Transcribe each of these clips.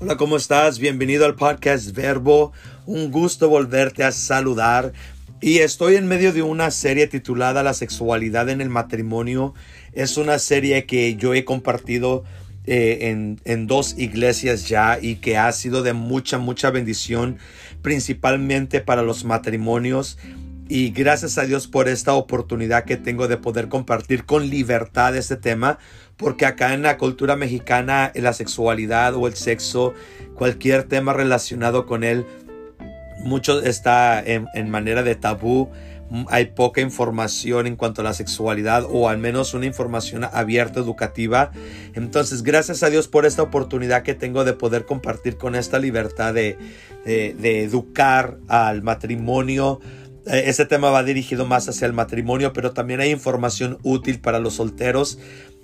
Hola, ¿cómo estás? Bienvenido al podcast Verbo. Un gusto volverte a saludar. Y estoy en medio de una serie titulada La sexualidad en el matrimonio. Es una serie que yo he compartido eh, en, en, dos iglesias ya y que ha sido de mucha, mucha bendición, principalmente para los matrimonios. Y gracias a Dios por esta oportunidad que tengo de poder compartir con libertad este tema, porque acá en la cultura mexicana la sexualidad o el sexo, cualquier tema relacionado con él, mucho está en, manera de tabú hay poca información en cuanto a la sexualidad o al menos una información abierta educativa. Entonces, gracias a Dios por esta oportunidad que tengo de poder compartir con esta libertad de educar al matrimonio, eh, ese tema va dirigido más hacia el matrimonio, pero también hay información útil para los solteros,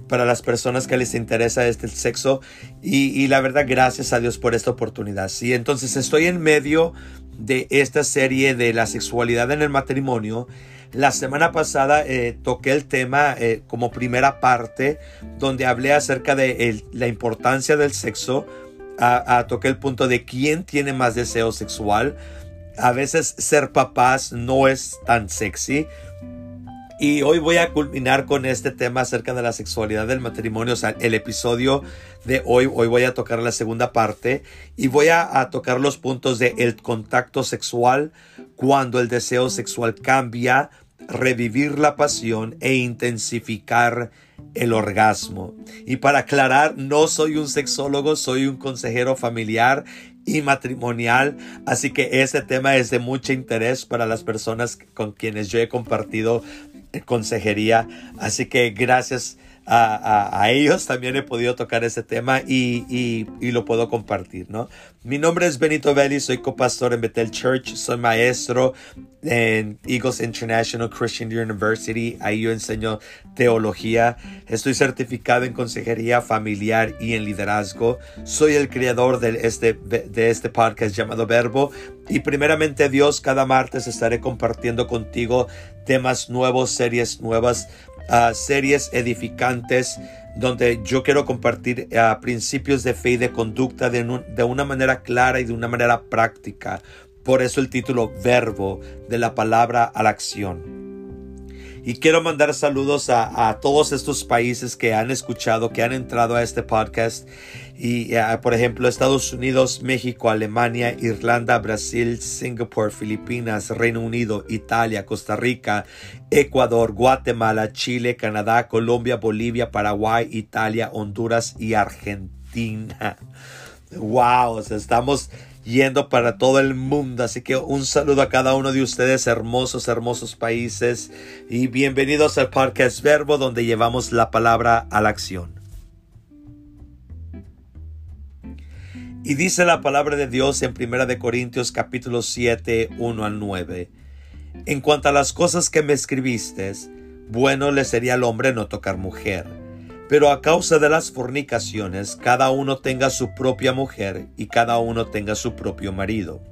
para las personas que les interesa este sexo. Y, la verdad, gracias a Dios por esta oportunidad. Sí, entonces estoy en medio de esta serie de la sexualidad en el matrimonio. La semana pasada eh, toqué el tema eh, como primera parte, donde hablé acerca de la importancia del sexo. A, toqué el punto de quién tiene más deseo sexual a veces ser papás no es tan sexy. Y hoy voy a culminar con este tema acerca de la sexualidad del matrimonio. O sea, el episodio de hoy, hoy voy a tocar la segunda parte y voy a, tocar los puntos de el contacto sexual, cuando el deseo sexual cambia, revivir la pasión e intensificar el orgasmo. Y para aclarar, no soy un sexólogo, soy un consejero familiar y matrimonial. Así que ese tema es de mucho interés para las personas con quienes yo he compartido consejería. Así que gracias a, ellos también he podido tocar ese tema y, lo puedo compartir, ¿no? Mi nombre es Benito Belli, soy copastor en Bethel Church, soy maestro en Eagles International Christian University, ahí yo enseño teología, estoy certificado en consejería familiar y en liderazgo, soy el creador de este, de este podcast llamado Verbo y primeramente Dios, cada martes estaré compartiendo contigo temas nuevos, series nuevas series edificantes donde yo quiero compartir uh, principios de fe y de conducta de, de una manera clara y de una manera práctica. Por eso el título Verbo de la palabra a la acción. Y quiero mandar saludos a, todos estos países que han escuchado, que han entrado a este podcast. Y eh, por ejemplo, Estados Unidos, México, Alemania, Irlanda, Brasil, Singapur, Filipinas, Reino Unido, Italia, Costa Rica, Ecuador, Guatemala, Chile, Canadá, Colombia, Bolivia, Paraguay, Italia, Honduras y Argentina. Wow, estamos yendo para todo el mundo. Así que un saludo a cada uno de ustedes, hermosos, hermosos países. Y bienvenidos al podcast Verbo, donde llevamos la palabra a la acción. Y dice la palabra de Dios en 1 de Corintios capítulo 7, 1 al 9. En cuanto a las cosas que me escribiste, bueno le sería al hombre no tocar mujer pero a causa de las fornicaciones, cada uno tenga su propia mujer y cada uno tenga su propio marido.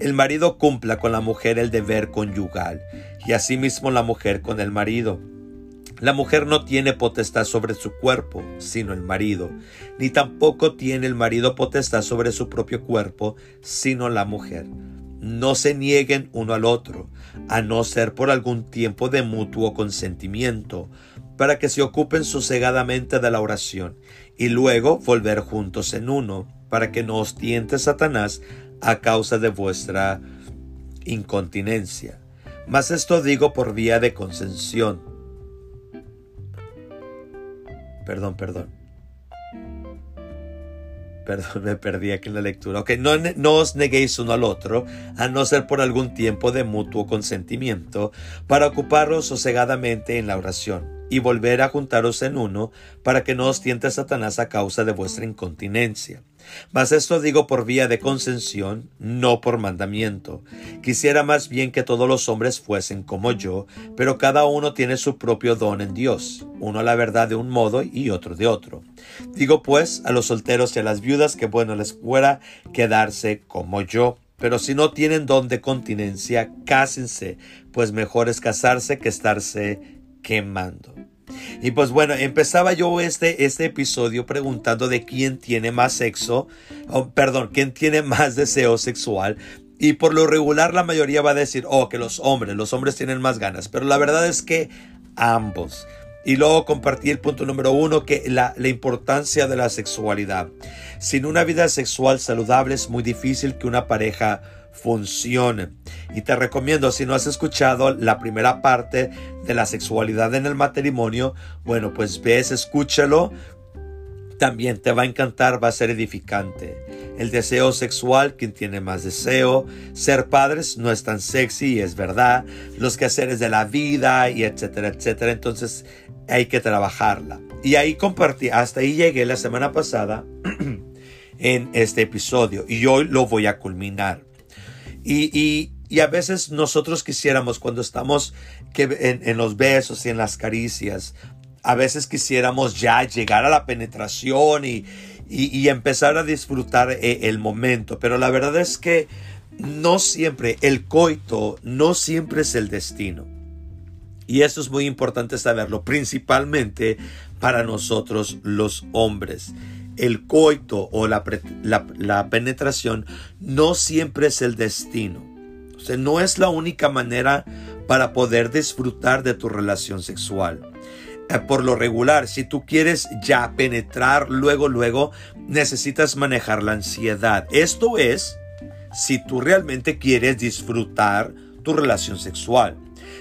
El marido cumpla con la mujer el deber conyugal, y asimismo la mujer con el marido. La mujer no tiene potestad sobre su cuerpo, sino el marido, ni tampoco tiene el marido potestad sobre su propio cuerpo, sino la mujer. No se nieguen uno al otro, a no ser por algún tiempo de mutuo consentimiento, para que se ocupen sosegadamente de la oración, y luego volver juntos en uno, para que no os tiente Satanás a causa de vuestra incontinencia. Mas esto digo por vía de concesión. Perdón, perdón. Perdón, me perdí aquí en la lectura. Ok, no, no os neguéis uno al otro, a no ser por algún tiempo de mutuo consentimiento, para ocuparos sosegadamente en la oración y volver a juntaros en uno, para que no os tiente Satanás a causa de vuestra incontinencia. Mas esto digo por vía de concesión, no por mandamiento. Quisiera más bien que todos los hombres fuesen como yo, pero cada uno tiene su propio don en Dios, uno la verdad de un modo y otro de otro. Digo pues a los solteros y a las viudas que bueno les fuera quedarse como yo. Pero si no tienen don de continencia, cásense, pues mejor es casarse que estarse quemando. Y pues bueno, empezaba yo este, este episodio preguntando de quién tiene más sexo, perdón, quién tiene más deseo sexual. Y por lo regular la mayoría va a decir, oh, que los hombres, los hombres tienen más ganas. Pero la verdad es que ambos. Y luego compartí el punto número uno, que la, la, importancia de la sexualidad. Sin una vida sexual saludable es muy difícil que una pareja funcione. Y te recomiendo, si no has escuchado la primera parte de la sexualidad en el matrimonio, bueno, pues ves, escúchalo. También te va a encantar, va a ser edificante. El deseo sexual, quien tiene más deseo. Ser padres no es tan sexy, es verdad. Los quehaceres de la vida y etcétera, etcétera. Entonces hay que trabajarla. Y ahí compartí, hasta ahí llegué la semana pasada en este episodio y hoy lo voy a culminar. Y, a veces nosotros quisiéramos, cuando estamos que en, los besos y en las caricias, a veces quisiéramos ya llegar a la penetración y, y, empezar a disfrutar eh, el momento. Pero la verdad es que no siempre, el coito no siempre es el destino. Y eso es muy importante saberlo, principalmente para nosotros los hombres el coito o la, penetración no siempre es el destino. O sea, no es la única manera para poder disfrutar de tu relación sexual. Eh, por lo regular, si tú quieres ya penetrar luego, luego, necesitas manejar la ansiedad. Esto es, si tú realmente quieres disfrutar tu relación sexual.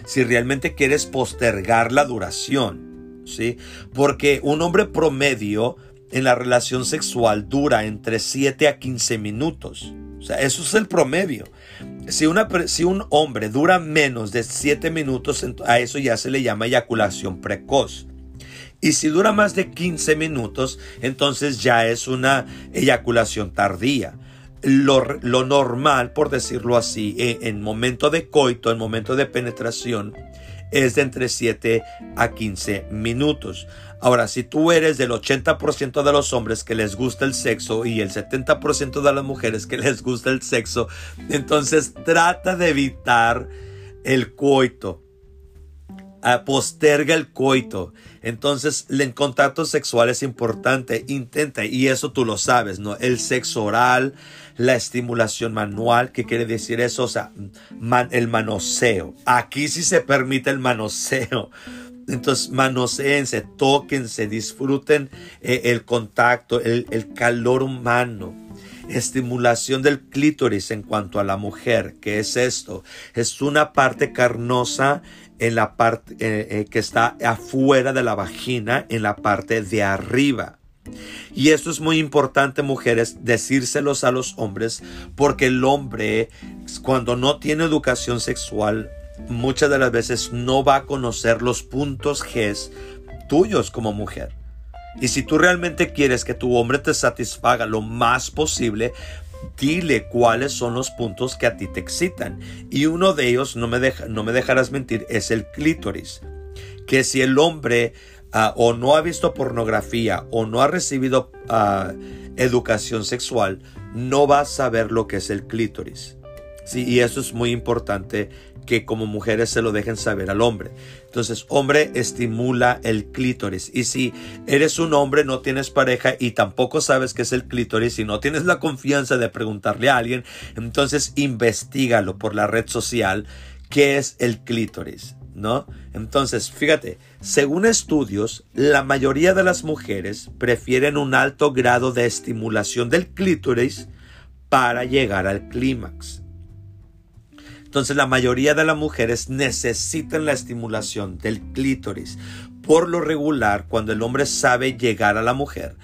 Si realmente quieres postergar la duración. ¿sí? Porque un hombre promedio en la relación sexual dura entre 7 a 15 minutos. O sea, eso es el promedio. Si, un hombre dura menos de 7 minutos, a eso ya se le llama eyaculación precoz. Y si dura más de 15 minutos, entonces ya es una eyaculación tardía. Lo, lo normal, por decirlo así, en, en momento de coito, en momento de penetración, es de entre 7 a 15 minutos. Ahora, si tú eres del 80% de los hombres que les gusta el sexo y el 70% de las mujeres que les gusta el sexo, entonces trata de evitar el coito. Ah, posterga el coito. Entonces, el contacto sexual es importante. Intenta, y eso tú lo sabes, ¿no? El sexo oral, la estimulación manual, ¿qué quiere decir eso? O sea, el manoseo. Aquí sí se permite el manoseo. Entonces, manoseense, tóquense, disfruten eh, el contacto, el, calor humano estimulación del clítoris en cuanto a la mujer. ¿Qué es esto? Es una parte carnosa en la parte eh, eh, que está afuera de la vagina, en la parte de arriba. Y esto es muy importante, mujeres, decírselos a los hombres, porque el hombre, cuando no tiene educación sexual, muchas de las veces no va a conocer los puntos G tuyos como mujer. Y si tú realmente quieres que tu hombre te satisfaga lo más posible, dile cuáles son los puntos que a ti te excitan. Y uno de ellos, no me, deja, no me dejarás mentir, es el clítoris. Que si el hombre ah, o no ha visto pornografía o no ha recibido ah, educación sexual, no va a saber lo que es el clítoris. Sí, y eso es muy importante que como mujeres se lo dejen saber al hombre. Entonces, hombre estimula el clítoris. Y si eres un hombre, no tienes pareja y tampoco sabes qué es el clítoris y no tienes la confianza de preguntarle a alguien, entonces investigalo por la red social qué es el clítoris. ¿No? Entonces, fíjate, según estudios, la mayoría de las mujeres prefieren un alto grado de estimulación del clítoris para llegar al clímax. Entonces la mayoría de las mujeres necesitan la estimulación del clítoris. Por lo regular, cuando el hombre sabe llegar a la mujer,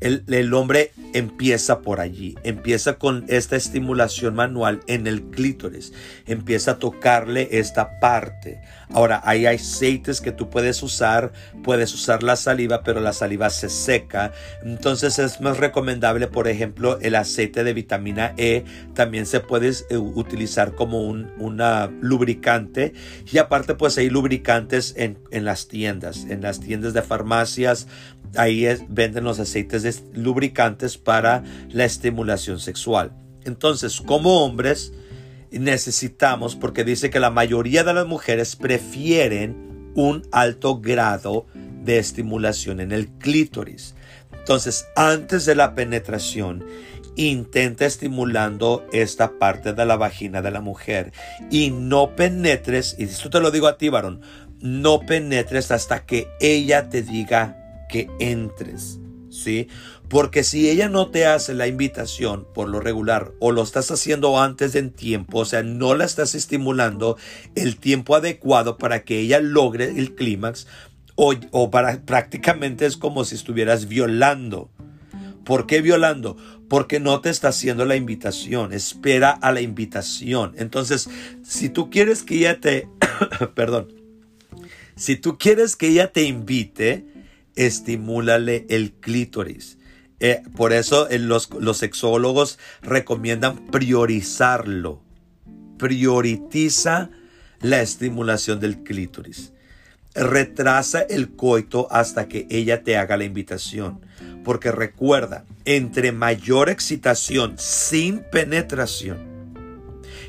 el, hombre empieza por allí, empieza con esta estimulación manual en el clítoris, empieza a tocarle esta parte. Ahora, hay aceites que tú puedes usar, puedes usar la saliva, pero la saliva se seca, entonces es más recomendable, por ejemplo, el aceite de vitamina E, también se puede eh, utilizar como un una lubricante. Y aparte pues hay lubricantes en, en las tiendas, en las tiendas de farmacias, ahí venden los aceites de lubricantes para la estimulación sexual. Entonces, como hombres, necesitamos, porque dice que la mayoría de las mujeres prefieren un alto grado de estimulación en el clítoris. Entonces, antes de la penetración, intenta estimulando esta parte de la vagina de la mujer y no penetres, y esto te lo digo a ti, varón, no penetres hasta que ella te diga que entres, ¿sí? Porque si ella no te hace la invitación por lo regular o lo estás haciendo antes de tiempo, o sea, no la estás estimulando el tiempo adecuado para que ella logre el clímax o, o para prácticamente es como si estuvieras violando. ¿Por qué violando? Porque no te está haciendo la invitación. Espera a la invitación. Entonces, si tú quieres que ella te, perdón, si tú quieres que ella te invite, estimúlale el clítoris. Eh, por eso eh, los, los sexólogos recomiendan priorizarlo. Prioritiza la estimulación del clítoris. Retrasa el coito hasta que ella te haga la invitación. Porque recuerda, entre mayor excitación sin penetración,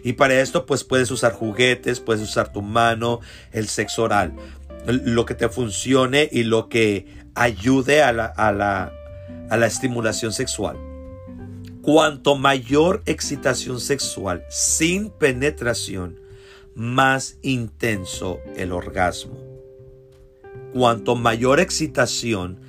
y para esto pues puedes usar juguetes, puedes usar tu mano, el sexo oral, lo que te funcione y lo que ayude a la, a la, a la estimulación sexual. Cuanto mayor excitación sexual sin penetración, más intenso el orgasmo. Cuanto mayor excitación,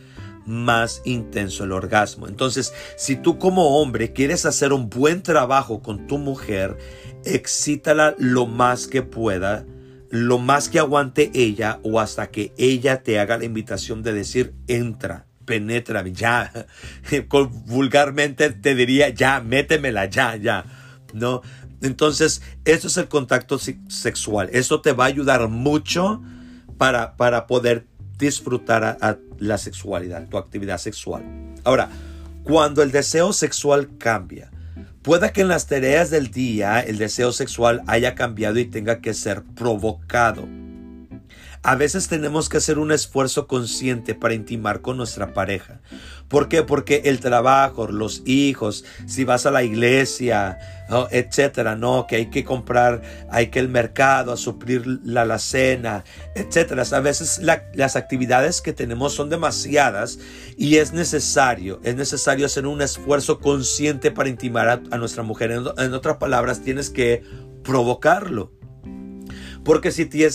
más intenso el orgasmo. Entonces, si tú como hombre quieres hacer un buen trabajo con tu mujer, excítala lo más que pueda, lo más que aguante ella o hasta que ella te haga la invitación de decir, entra, penetra, ya. Vulgarmente te diría, ya, métemela, ya, ya. ¿No? Entonces, eso es el contacto sexual. Eso te va a ayudar mucho para, para poder disfrutar a, la sexualidad, tu actividad sexual. Ahora, cuando el deseo sexual cambia, puede que en las tareas del día el deseo sexual haya cambiado y tenga que ser provocado. A veces tenemos que hacer un esfuerzo consciente para intimar con nuestra pareja. ¿Por qué? Porque el trabajo, los hijos, si vas a la iglesia, etcétera, no, que hay que comprar, hay que el mercado, a suplir la alacena, etcétera. A veces las actividades que tenemos son demasiadas y es necesario, es necesario hacer un esfuerzo consciente para intimar a, nuestra mujer. en otras palabras, tienes que provocarlo. Porque si te,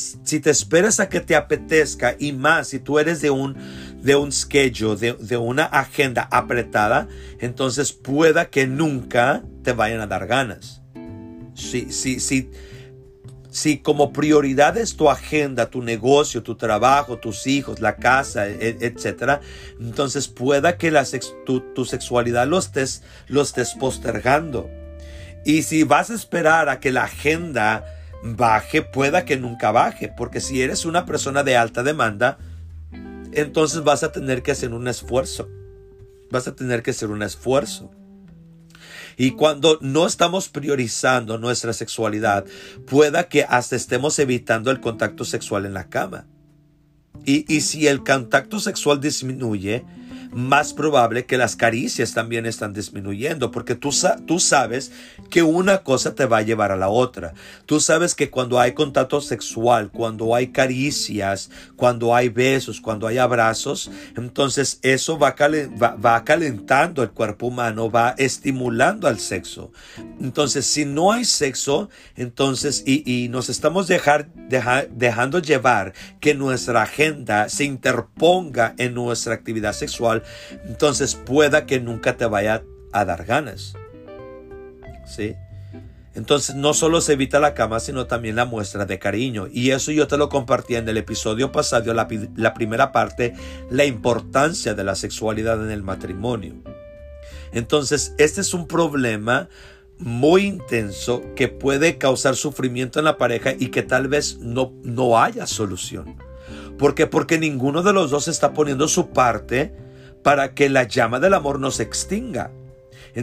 esperas a que te apetezca y más si tú eres de un, de un schedule, de, de una agenda apretada, entonces pueda que nunca te vayan a dar ganas. Si, si, si, si como prioridad es tu agenda, tu negocio, tu trabajo, tus hijos, la casa, e, etcétera, entonces pueda que la tu, tu, sexualidad lo estés, lo estés postergando. Y si vas a esperar a que la agenda baje, pueda que nunca baje, porque si eres una persona de alta demanda, entonces vas a tener que hacer un esfuerzo. Vas a tener que hacer un esfuerzo. Y cuando no estamos priorizando nuestra sexualidad, pueda que hasta estemos evitando el contacto sexual en la cama. Y, y si el contacto sexual disminuye, más probable que las caricias también están disminuyendo, porque tú, tú sabes que una cosa te va a llevar a la otra. Tú sabes que cuando hay contacto sexual, cuando hay caricias, cuando hay besos, cuando hay abrazos, entonces eso va, va, calentando el cuerpo humano, va estimulando al sexo. Entonces, si no hay sexo, entonces, y, nos estamos dejar, dejando llevar que nuestra agenda se interponga en nuestra actividad sexual, entonces pueda que nunca te vaya a dar ganas. ¿Sí? Entonces no solo se evita la cama, sino también la muestra de cariño. Y eso yo te lo compartí en el episodio pasado, la, primera parte, la importancia de la sexualidad en el matrimonio. Entonces, este es un problema muy intenso que puede causar sufrimiento en la pareja y que tal vez no, no haya solución. ¿Por qué? Porque ninguno de los dos está poniendo su parte para que la llama del amor no se extinga.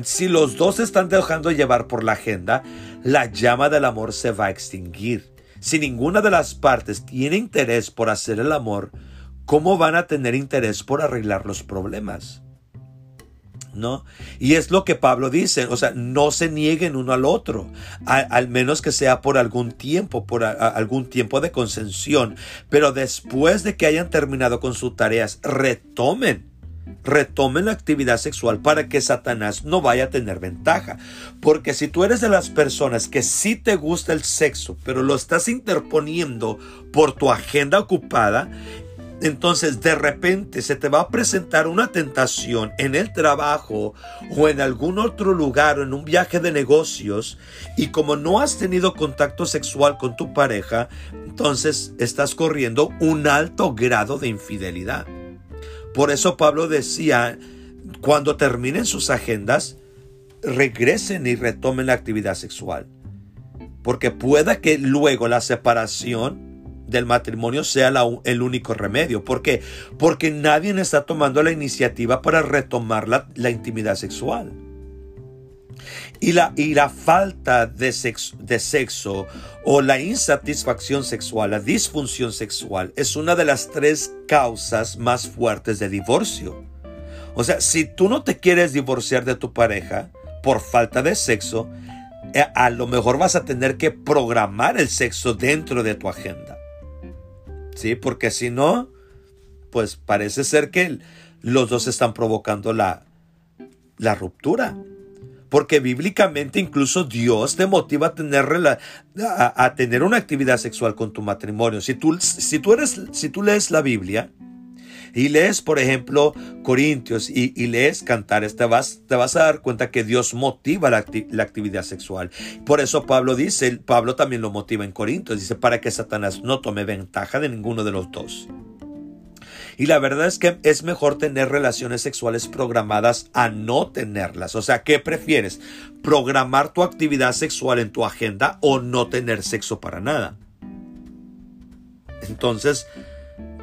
Si los dos están dejando llevar por la agenda, la llama del amor se va a extinguir. Si ninguna de las partes tiene interés por hacer el amor, ¿cómo van a tener interés por arreglar los problemas? ¿no? Y es lo que Pablo dice, o sea, no se nieguen uno al otro, al menos que sea por algún tiempo, por algún tiempo de concesión, pero después de que hayan terminado con sus tareas, retomen retomen la actividad sexual para que Satanás no vaya a tener ventaja. Porque si tú eres de las personas que sí te gusta el sexo, pero lo estás interponiendo por tu agenda ocupada, entonces de repente se te va a presentar una tentación en el trabajo o en algún otro lugar o en un viaje de negocios y como no has tenido contacto sexual con tu pareja, entonces estás corriendo un alto grado de infidelidad. Por eso Pablo decía, cuando terminen sus agendas, regresen y retomen la actividad sexual. Porque pueda que luego la separación del matrimonio sea el único remedio. ¿Por qué? Porque nadie está tomando la iniciativa para retomar la, intimidad sexual. Y la, y la falta de sexo, de sexo o la insatisfacción sexual, la disfunción sexual, es una de las tres causas más fuertes de divorcio. O sea, si tú no te quieres divorciar de tu pareja por falta de sexo, eh, a lo mejor vas a tener que programar el sexo dentro de tu agenda. ¿sí? Porque si no, pues parece ser que los dos están provocando la, la ruptura. Porque bíblicamente incluso Dios te motiva a tener, a, tener una actividad sexual con tu matrimonio. Si tú, si, tú eres, si tú lees la Biblia, y lees, por ejemplo, Corintios y, lees Cantares, te vas, te vas a dar cuenta que Dios motiva la, actividad sexual. Por eso Pablo dice, Pablo también lo motiva en Corintios, dice, para que Satanás no tome ventaja de ninguno de los dos. Y la verdad es que es mejor tener relaciones sexuales programadas a no tenerlas. O sea, ¿qué prefieres? ¿Programar tu actividad sexual en tu agenda o no tener sexo para nada? Entonces,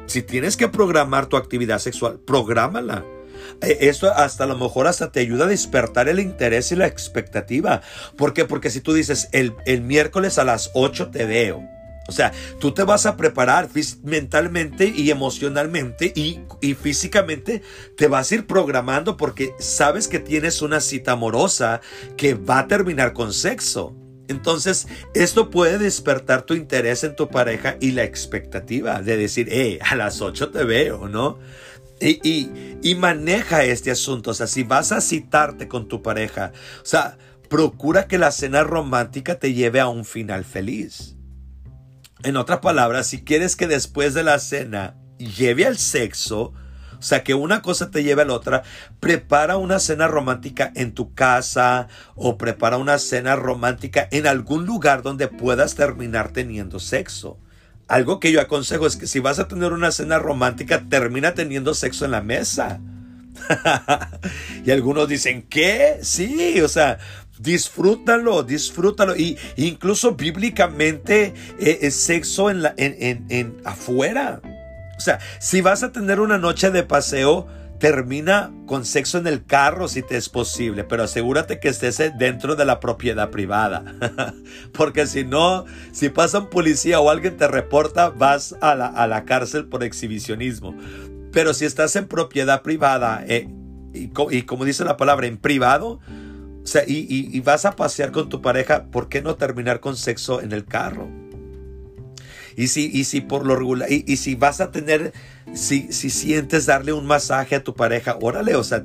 si tienes que programar tu actividad sexual, prográmala. E, esto hasta a lo mejor hasta te ayuda a despertar el interés y la expectativa. ¿Por qué? Porque si tú dices el, miércoles a las 8 te veo. O sea, tú te vas a preparar mentalmente y emocionalmente y, y, físicamente te vas a ir programando porque sabes que tienes una cita amorosa que va a terminar con sexo. Entonces, esto puede despertar tu interés en tu pareja y la expectativa de decir, hey, a las 8 te veo, ¿no? Y, y, maneja este asunto. O sea, si vas a citarte con tu pareja, o sea, procura que la cena romántica te lleve a un final feliz. En otras palabras, si quieres que después de la cena lleve al sexo, o sea, que una cosa te lleve a la otra. Prepara una cena romántica en tu casa o prepara una cena romántica en algún lugar donde puedas terminar teniendo sexo. Algo que yo aconsejo es que si vas a tener una cena romántica, termina teniendo sexo en la mesa. y algunos dicen, ¿qué? Sí, o sea, disfrútalo, disfrútalo. Y incluso bíblicamente eh, es sexo en, la, en, en afuera. O sea, si vas a tener una noche de paseo, termina con sexo en el carro si te es posible, pero asegúrate que estés dentro de la propiedad privada. Porque si no, si pasa un policía o alguien te reporta, vas a la, cárcel por exhibicionismo. Pero si estás en propiedad privada eh, y, como dice la palabra, en privado, o sea, y, y vas a pasear con tu pareja, ¿por qué no terminar con sexo en el carro? Y si, y si por lo regular, y, si vas a tener, si, si sientes darle un masaje a tu pareja, órale, o sea,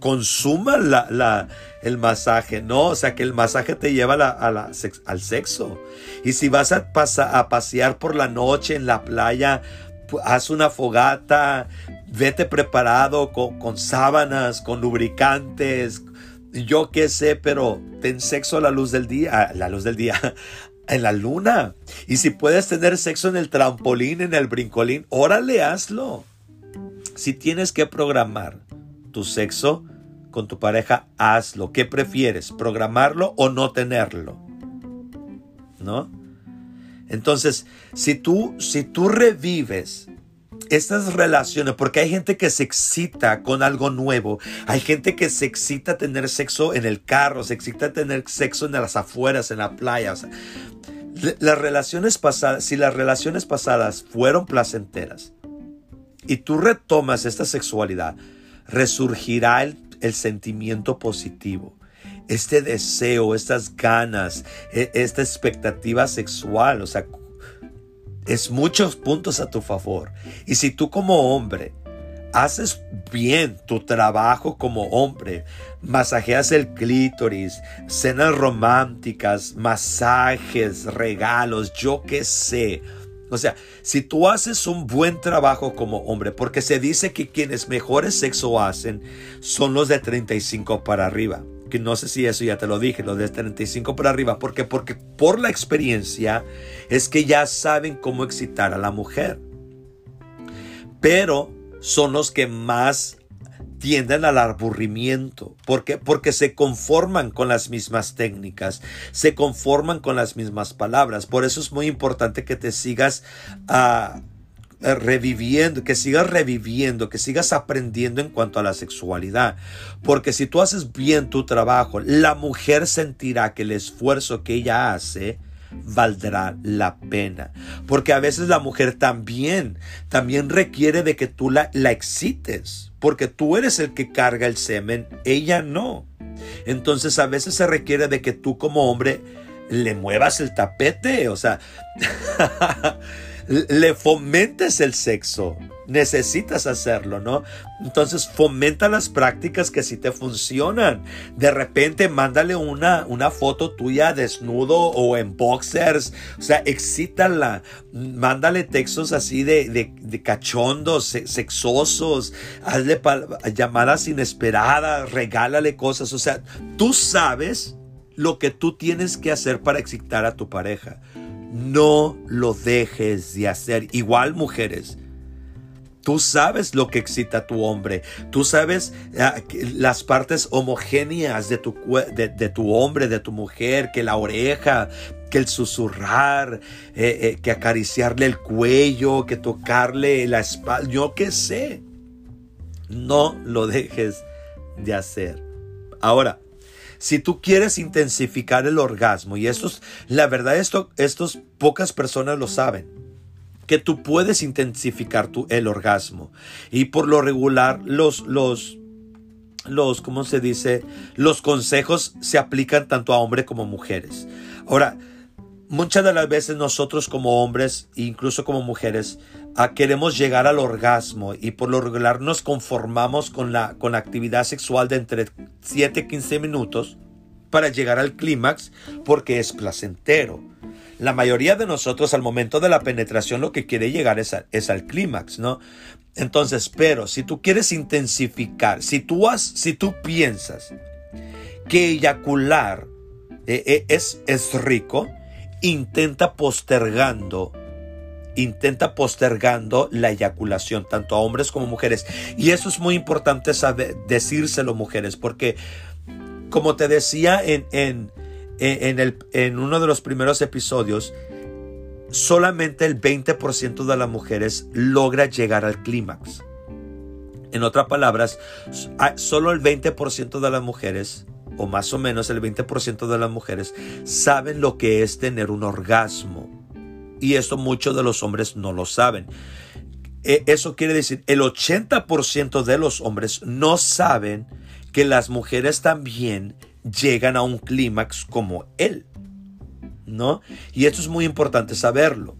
consuma la, la, el masaje, ¿no? O sea, que el masaje te lleva a la, al sexo. Y si vas a, a pasear por la noche en la playa, haz una fogata, vete preparado con, con sábanas, con lubricantes, yo qué sé, pero ten sexo a la luz del día, a la luz del día, en la luna. Y si puedes tener sexo en el trampolín, en el brincolín, órale, hazlo. Si tienes que programar tu sexo con tu pareja, hazlo. ¿Qué prefieres? ¿Programarlo o no tenerlo? ¿No? Entonces, si tú, si tú revives estas relaciones, porque hay gente que se excita con algo nuevo, hay gente que se excita tener sexo en el carro, se excita tener sexo en las afueras, en la playa. las relaciones pasadas, si las relaciones pasadas fueron placenteras y tú retomas esta sexualidad, resurgirá el, el sentimiento positivo este deseo, estas ganas, e, esta expectativa sexual, o sea, es muchos puntos a tu favor. Y si tú como hombre haces bien tu trabajo como hombre, masajeas el clítoris, cenas románticas, masajes, regalos, yo qué sé. O sea, si tú haces un buen trabajo como hombre, porque se dice que quienes mejores sexo hacen son los de 35 para arriba que no sé si eso ya te lo dije, los de 35 para arriba, porque porque por la experiencia es que ya saben cómo excitar a la mujer. Pero son los que más tienden al aburrimiento. ¿Por Porque se conforman con las mismas técnicas, se conforman con las mismas palabras. Por eso es muy importante que te sigas a reviviendo, que sigas reviviendo, que sigas aprendiendo en cuanto a la sexualidad. Porque si tú haces bien tu trabajo, la mujer sentirá que el esfuerzo que ella hace valdrá la pena. Porque a veces la mujer también, también requiere de que tú la, la excites. Porque tú eres el que carga el semen, ella no. Entonces a veces se requiere de que tú como hombre le muevas el tapete. O sea... le fomentes el sexo. Necesitas hacerlo, ¿no? Entonces fomenta las prácticas que sí te funcionan. De repente mándale una, una foto tuya desnudo o en boxers. O sea, excítala. Mándale textos así de, de, cachondos, sexosos. Hazle llamadas inesperadas. Regálale cosas. O sea, tú sabes lo que tú tienes que hacer para excitar a tu pareja. No lo dejes de hacer. Igual mujeres. Tú sabes lo que excita a tu hombre. Tú sabes ah, las partes homogéneas de tu, de, tu, hombre, de tu mujer, que la oreja, que el susurrar, eh, eh, que acariciarle el cuello, que tocarle la espalda. Yo qué sé. No lo dejes de hacer. Ahora, si tú quieres intensificar el orgasmo, y esto es, la verdad, esto, estos pocas personas lo saben, que tú puedes intensificar tu, el orgasmo. Y por lo regular, los, los, los, ¿cómo se dice? Los consejos se aplican tanto a hombres como mujeres. Ahora, muchas de las veces nosotros como hombres, incluso como mujeres, queremos llegar al orgasmo y por lo regular nos conformamos con la, con actividad sexual de entre 7 y 15 minutos para llegar al clímax porque es placentero. La mayoría de nosotros al momento de la penetración lo que quiere llegar es, es al clímax, ¿no? Entonces, pero si tú quieres intensificar, si tú, has, si tú piensas que eyacular eh, eh, es, es rico, intenta postergando intenta postergando la eyaculación, tanto a hombres como mujeres. Y eso es muy importante saber, decírselo mujeres, porque como te decía en, en, en, el, en uno de los primeros episodios, solamente el 20% de las mujeres logra llegar al clímax. En otras palabras, solo el 20% de las mujeres o más o menos el 20% de las mujeres, saben lo que es tener un orgasmo. Y eso muchos de los hombres no lo saben. E, eso quiere decir, el 80% de los hombres no saben que las mujeres también llegan a un clímax como él. ¿No? Y esto es muy importante saberlo.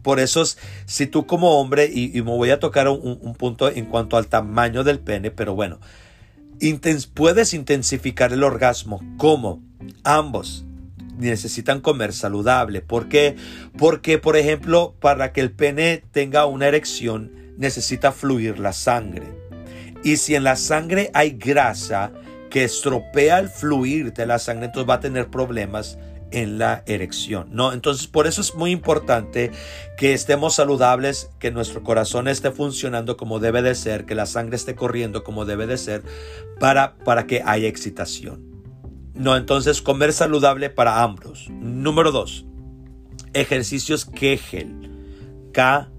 Por eso, si tú como hombre, y, me voy a tocar un, un, punto en cuanto al tamaño del pene, pero bueno, puedes intensificar el orgasmo. ¿Cómo? Ambos necesitan comer saludable. ¿Por qué? Porque, por ejemplo, para que el pene tenga una erección, necesita fluir la sangre. Y si en la sangre hay grasa que estropea el fluir de la sangre, entonces va a tener problemas en la erección, ¿no? Entonces, por eso es muy importante que estemos saludables, que nuestro corazón esté funcionando como debe de ser, que la sangre esté corriendo como debe de ser, para, para que haya excitación. No, entonces comer saludable para ambos. Número dos, ejercicios Kegel. K-E-G-E-L.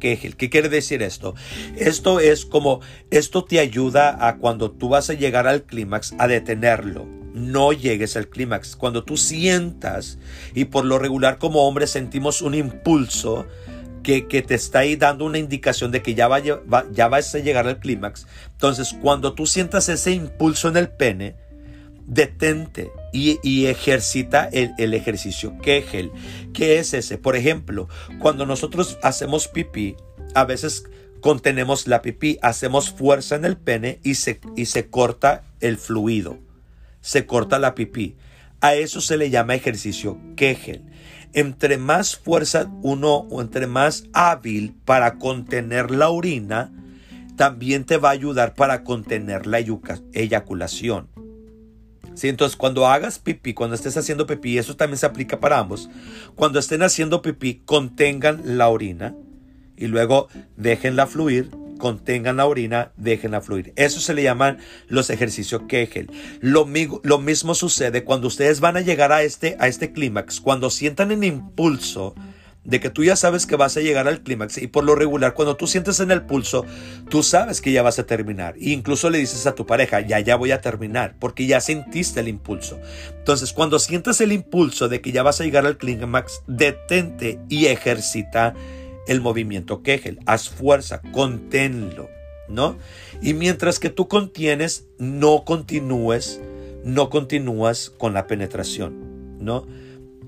Kegel. ¿Qué quiere decir esto? Esto es como, esto te ayuda a cuando tú vas a llegar al clímax a detenerlo no llegues al clímax. Cuando tú sientas, y por lo regular como hombres sentimos un impulso que, te está ahí dando una indicación de que ya, va, ya vas a llegar al clímax. Entonces, cuando tú sientas ese impulso en el pene, detente y, ejercita el, el, ejercicio Kegel. ¿Qué es ese? Por ejemplo, cuando nosotros hacemos pipí, a veces contenemos la pipí, hacemos fuerza en el pene y se, y se corta el fluido, se corta la pipí. A eso se le llama ejercicio Kegel. Entre más fuerza uno o entre más hábil para contener la orina, también te va a ayudar para contener la eyaculación. ¿Sí? Entonces, cuando hagas pipí, cuando estés haciendo pipí, eso también se aplica para ambos. Cuando estén haciendo pipí, contengan la orina y luego déjenla fluir, contengan la orina, déjenla fluir. Eso se le llaman los ejercicios Kegel. Lo, mismo sucede cuando ustedes van a llegar a este, a este clímax, cuando sientan el impulso de que tú ya sabes que vas a llegar al clímax y por lo regular cuando tú sientes en el pulso, tú sabes que ya vas a terminar e incluso le dices a tu pareja, ya ya voy a terminar porque ya sentiste el impulso. Entonces, cuando sientes el impulso de que ya vas a llegar al clímax, detente y ejercita el movimiento Kegel. Haz fuerza, conténlo, ¿no? Y mientras que tú contienes, no continúes, no continúas con la penetración, ¿no?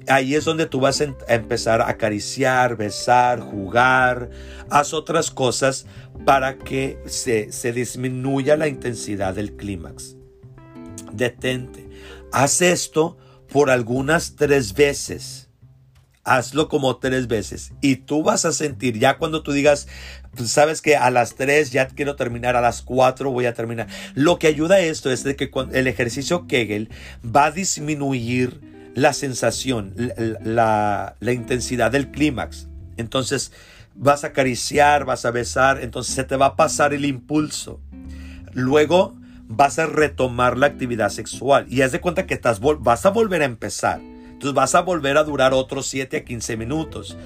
Ahí es donde tú vas a empezar a acariciar, besar, jugar, haz otras cosas para que se, se disminuya la intensidad del clímax. Detente. Haz esto por algunas tres veces hazlo como tres veces y tú vas a sentir ya cuando tú digas, sabes que a las tres ya quiero terminar, a las cuatro voy a terminar. Lo que ayuda a esto es de que el ejercicio Kegel va a disminuir la sensación, la, la intensidad del clímax. Entonces vas a acariciar, vas a besar, entonces se te va a pasar el impulso. Luego vas a retomar la actividad sexual y haz de cuenta que estás, vas a volver a empezar entonces vas a volver a durar otros 7 a 15 minutos.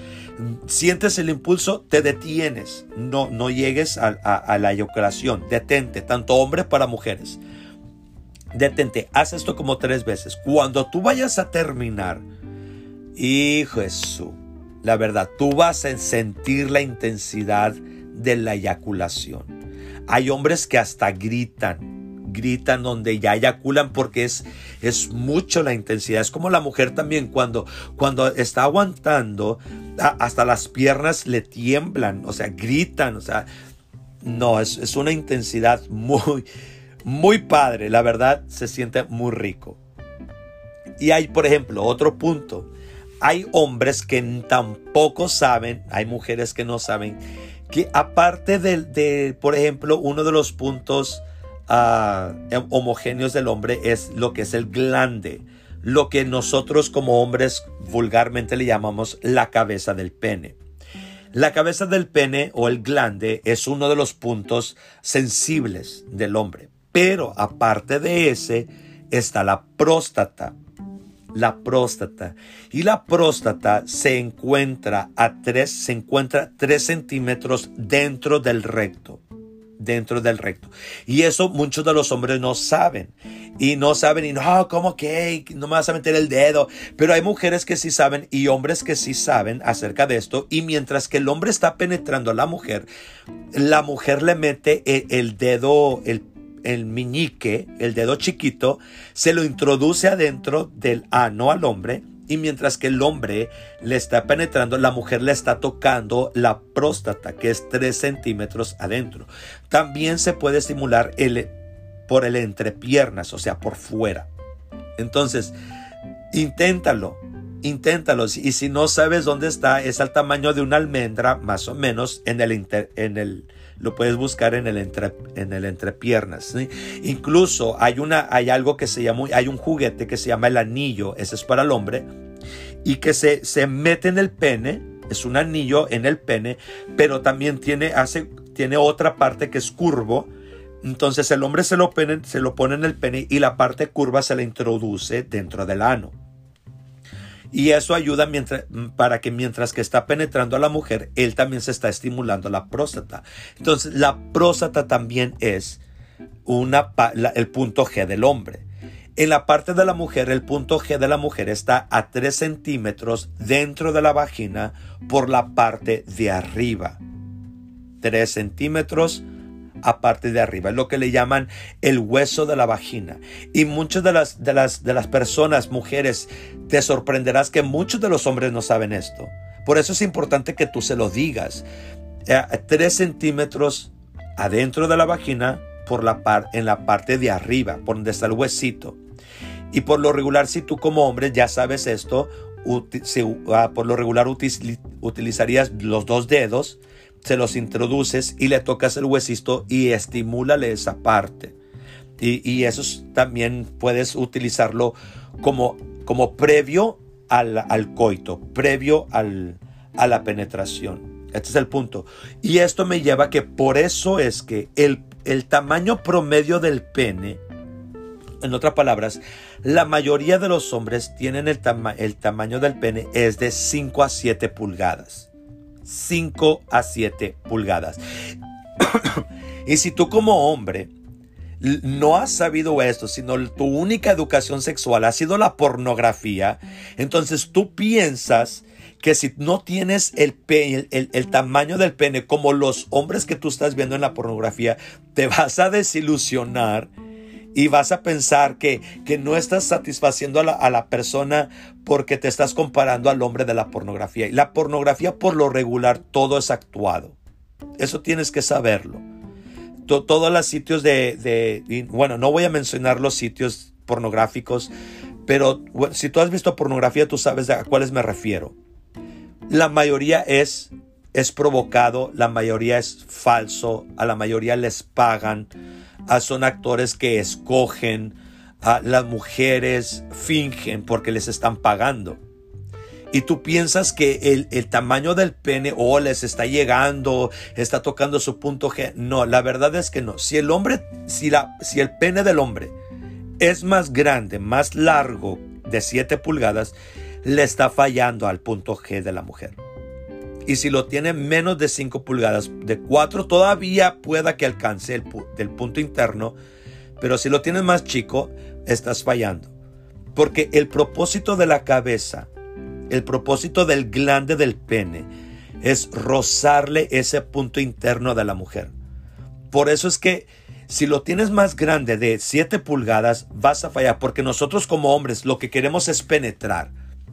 Sientes el impulso, te detienes. No, no llegues a, la eyaculación. Detente, tanto hombres para mujeres. Detente, haz esto como tres veces. Cuando tú vayas a terminar, hijo Jesús, la verdad, tú vas a sentir la intensidad de la eyaculación. Hay hombres que hasta gritan gritan, donde ya eyaculan porque es, es mucho la intensidad. Es como la mujer también cuando, cuando está aguantando, hasta las piernas le tiemblan, o sea, gritan, o sea, no, es, es una intensidad muy, muy padre, la verdad se siente muy rico. Y hay, por ejemplo, otro punto. Hay hombres que tampoco saben, hay mujeres que no saben, que aparte del de, por ejemplo, uno de los puntos Em, homogéneos del hombre es lo que es el glande, lo que nosotros como hombres vulgarmente le llamamos la cabeza del pene. La cabeza del pene o el glande es uno de los puntos sensibles del hombre, pero aparte de ese está la próstata. La próstata. Y la próstata se encuentra a 3, se encuentra 3 centímetros dentro del recto dentro del recto. Y eso muchos de los hombres no saben. Y no saben, y no, ¿cómo que? No me vas a meter el dedo. Pero hay mujeres que sí saben y hombres que sí saben acerca de esto. Y mientras que el hombre está penetrando a la mujer, la mujer le mete el, el dedo, el, el miñique, el dedo chiquito, se lo introduce adentro del ano al hombre y mientras que el hombre le está penetrando, la mujer le está tocando la próstata, que es 3 centímetros adentro. También se puede estimular por el entrepiernas, o sea, por fuera. Entonces, inténtalo, inténtalo. Y si no sabes dónde está, es al tamaño de una almendra, más o menos, en el, en el lo puedes buscar en el, entre, en el entrepiernas. Incluso hay, una, hay algo que se llama, hay un juguete que se llama el anillo, ese es para el hombre, y que se, se mete en el pene, es un anillo en el pene, pero también tiene, hace, tiene otra parte que es curvo, entonces el hombre se lo, pene, se lo pone en el pene y la parte curva se le introduce dentro del ano. Y eso ayuda mientras, para que mientras que está penetrando a la mujer, él también se está estimulando la próstata. Entonces, la próstata también es una, el punto G del hombre. En la parte de la mujer, el punto G de la mujer está a 3 centímetros dentro de la vagina por la parte de arriba. 3 centímetros a parte de arriba, es lo que le llaman el hueso de la vagina. Y muchas de las, de las, de las personas, mujeres, te sorprenderás que muchos de los hombres no saben esto. Por eso es importante que tú se lo digas. 3 eh, centímetros adentro de la vagina por la par, en la parte de arriba, por donde está el huesito. Y por lo regular, si tú como hombre ya sabes esto, ah, por lo regular utilizarías los dos dedos, se los introduces y le tocas el huesito y estimúlale esa parte. Y, eso también puedes utilizarlo como, como previo al, al coito, previo al, a la penetración. Este es el punto. Y esto me lleva a que por eso es que el, el tamaño promedio del pene en otras palabras, la mayoría de los hombres tienen el, el tamaño del pene es de 5 a 7 pulgadas. 5 a 7 pulgadas. y si tú como hombre no has sabido esto, sino tu única educación sexual ha sido la pornografía, entonces tú piensas que si no tienes el, el, el, tamaño del pene como los hombres que tú estás viendo en la pornografía, te vas a desilusionar y vas a pensar que, que no estás satisfaciendo a la, a la, persona porque te estás comparando al hombre de la pornografía. Y la pornografía por lo regular todo es actuado. Eso tienes que saberlo. todos los sitios de, de, bueno, no voy a mencionar los sitios pornográficos, pero si tú has visto pornografía, tú sabes a cuáles me refiero. La mayoría es, es provocado, la mayoría es falso, a la mayoría les pagan Ah, son actores que escogen, a las mujeres fingen porque les están pagando. Y tú piensas que el, el, tamaño del pene o oh, les está llegando, está tocando su punto G. No, la verdad es que no. Si el hombre, si, la, si el pene del hombre es más grande, más largo de 7 pulgadas, le está fallando al punto G de la mujer. Y si lo tiene menos de 5 pulgadas, de 4 todavía pueda que alcance el punto interno, pero si lo tienes más chico, estás fallando. Porque el propósito de la cabeza, el propósito del glande del pene, es rozarle ese punto interno de la mujer. Por eso es que si lo tienes más grande de 7 pulgadas, vas a fallar, porque nosotros como hombres lo que queremos es penetrar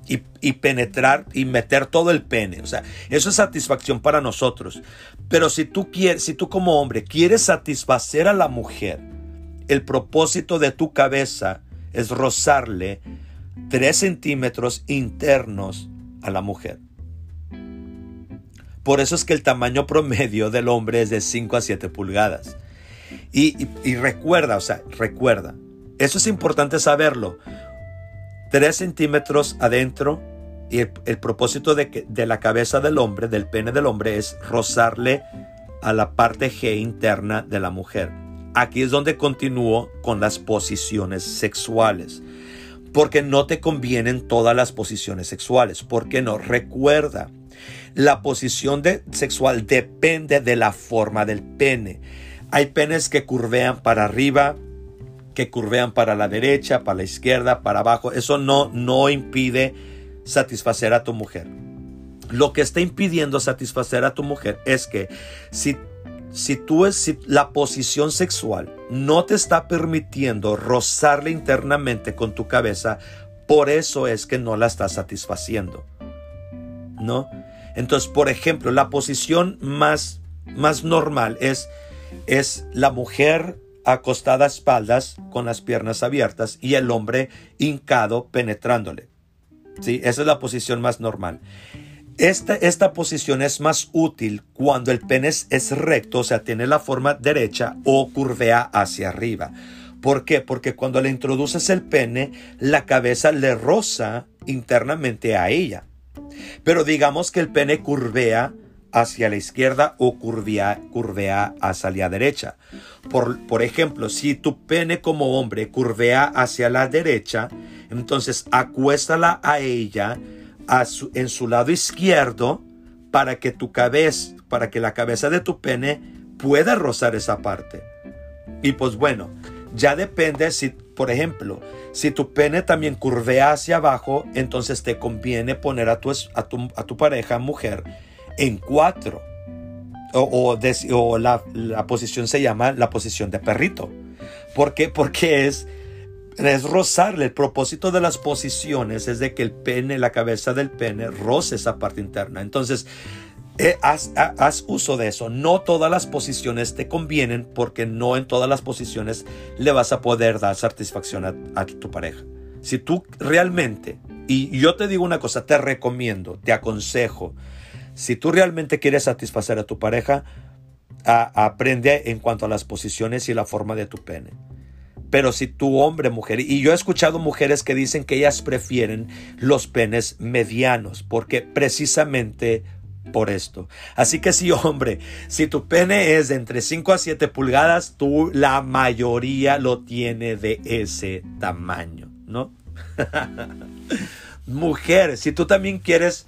y, penetrar y meter todo el pene. O sea, eso es satisfacción para nosotros. Pero si tú quieres, si tú como hombre quieres satisfacer a la mujer, el propósito de tu cabeza es rozarle 3 centímetros internos a la mujer. Por eso es que el tamaño promedio del hombre es de 5 a 7 pulgadas. Y, y recuerda, o sea, recuerda, eso es importante saberlo, 3 centímetros adentro y el, propósito de, la cabeza del hombre, del pene del hombre, es rozarle a la parte G interna de la mujer. Aquí es donde continúo con las posiciones sexuales. Porque no te convienen todas las posiciones sexuales. Porque no? Recuerda, la posición de, sexual depende de la forma del pene. Hay penes que curvean para arriba, que curvean para la derecha, para la izquierda, para abajo. Eso no, no impide satisfacer a tu mujer. Lo que está impidiendo satisfacer a tu mujer es que si, si tú es si la posición sexual no te está permitiendo rozarle internamente con tu cabeza, por eso es que no la estás satisfaciendo. ¿No? Entonces, por ejemplo, la posición más, más normal es, es la mujer acostada a espaldas con las piernas abiertas y el hombre hincado penetrándole. ¿Sí? Esa es la posición más normal. Esta, esta posición es más útil cuando el pene es recto, o sea, tiene la forma derecha o curvea hacia arriba. ¿Por qué? Porque cuando le introduces el pene, la cabeza le roza internamente a ella. Pero digamos que el pene curvea hacia la izquierda o curvea, curvea hacia la derecha. Por, por ejemplo, si tu pene como hombre curvea hacia la derecha, entonces acuéstala a ella en su lado izquierdo para que tu cabeza, para que la cabeza de tu pene pueda rozar esa parte. Y pues bueno, ya depende si por ejemplo, si tu pene también curvea hacia abajo, entonces te conviene poner a tu, a tu, a tu pareja mujer en cuatro. O, o, la, la, posición se llama la posición de perrito. ¿Por qué? Porque es, es rozarle. El propósito de las posiciones es de que el pene, la cabeza del pene, roce esa parte interna. Entonces, eh, haz, uso de eso. No todas las posiciones te convienen porque no en todas las posiciones le vas a poder dar satisfacción a, tu pareja. Si tú realmente, y yo te digo una cosa, te recomiendo, te aconsejo, si tú realmente quieres satisfacer a tu pareja, aprende en cuanto a las posiciones y la forma de tu pene. Pero si tu hombre, mujer, y yo he escuchado mujeres que dicen que ellas prefieren los penes medianos, porque precisamente por esto. Así que si hombre, si tu pene es de entre 5 a 7 pulgadas, tú la mayoría lo tiene de ese tamaño, ¿no? Mujer, si tú también quieres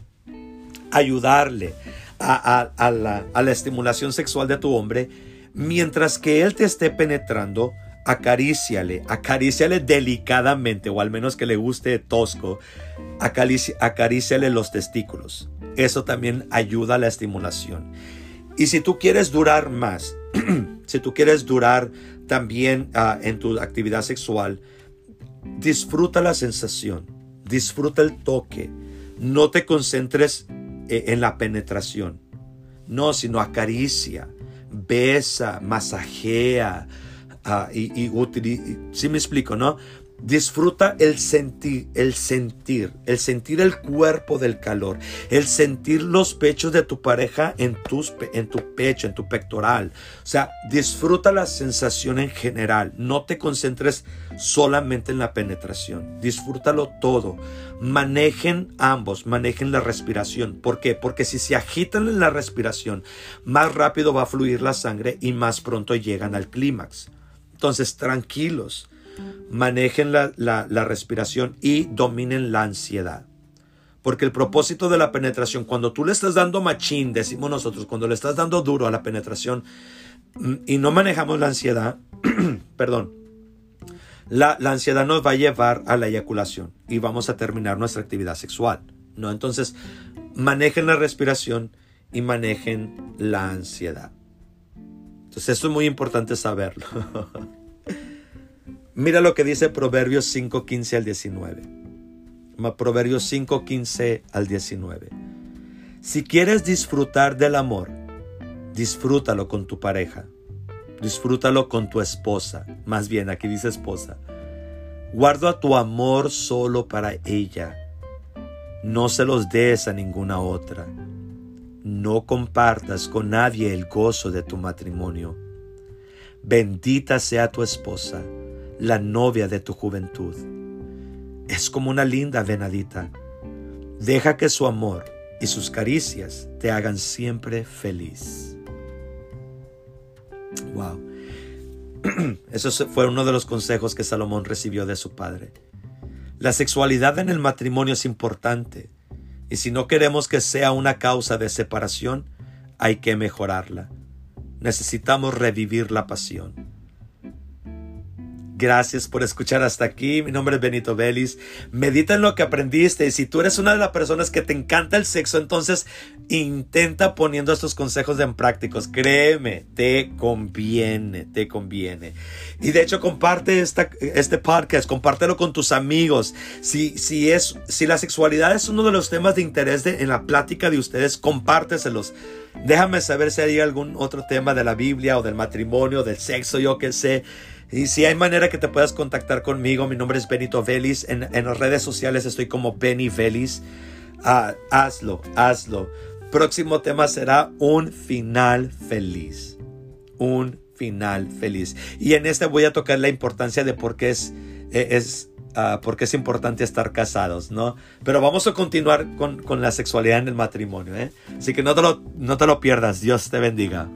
ayudarle a, la, estimulación sexual de tu hombre, mientras que él te esté penetrando, acaríciale, acaríciale delicadamente, o al menos que le guste tosco, acaríciale los testículos. Eso también ayuda a la estimulación. Y si tú quieres durar más, si tú quieres durar también ah, en tu actividad sexual, disfruta la sensación, disfruta el toque. No te concentres en la penetración. No, sino acaricia, besa, masajea, Ah, y, y, si me explico, ¿no? Disfruta el sentir, el sentir, el sentir el cuerpo del calor, el sentir los pechos de tu pareja en, tus, en tu pecho, en tu pectoral. O sea, disfruta la sensación en general. No te concentres solamente en la penetración. Disfrútalo todo. Manejen ambos, manejen la respiración. ¿Por qué? Porque si se agitan en la respiración, más rápido va a fluir la sangre y más pronto llegan al clímax. Entonces, tranquilos, manejen la, respiración y dominen la ansiedad. Porque el propósito de la penetración, cuando tú le estás dando machín, decimos nosotros, cuando le estás dando duro a la penetración mm, y no manejamos la ansiedad, perdón, la, la, ansiedad nos va a llevar a la eyaculación y vamos a terminar nuestra actividad sexual. ¿no? Entonces, manejen la respiración y manejen la ansiedad. Entonces esto es muy importante saberlo. Mira lo que dice Proverbios 5.15 al 19. Proverbios 5.15 al 19. Si quieres disfrutar del amor, disfrútalo con tu pareja. Disfrútalo con tu esposa. Más bien, aquí dice esposa. Guarda tu amor solo para ella. No se los des a ninguna otra no compartas con nadie el gozo de tu matrimonio. Bendita sea tu esposa, la novia de tu juventud. Es como una linda venadita. Deja que su amor y sus caricias te hagan siempre feliz. Wow. Eso fue uno de los consejos que Salomón recibió de su padre. La sexualidad en el matrimonio es importante y si no queremos que sea una causa de separación, hay que mejorarla. Necesitamos revivir la pasión. Gracias por escuchar hasta aquí. Mi nombre es Benito Vélez. Medita en lo que aprendiste. Y si tú eres una de las personas que te encanta el sexo, entonces intenta poniendo estos consejos en prácticos. Créeme, te conviene, te conviene. Y de hecho, comparte esta, este podcast, compártelo con tus amigos. Si, si, es, si la sexualidad es uno de los temas de interés en la plática de ustedes, compárteselos. Déjame saber si hay algún otro tema de la Biblia o del matrimonio, del sexo, yo qué sé. Y si hay manera que te puedas contactar conmigo, mi nombre es Benito Vélez. En, las redes sociales estoy como Benny Vélez. Ah, hazlo, hazlo. Próximo tema será un final feliz. Un final feliz. Y en este voy a tocar la importancia de por qué es, eh, es, ah, es importante estar casados, ¿no? Pero vamos a continuar con, la sexualidad en el matrimonio, ¿eh? Así que no te, lo, no te lo pierdas. Dios te bendiga.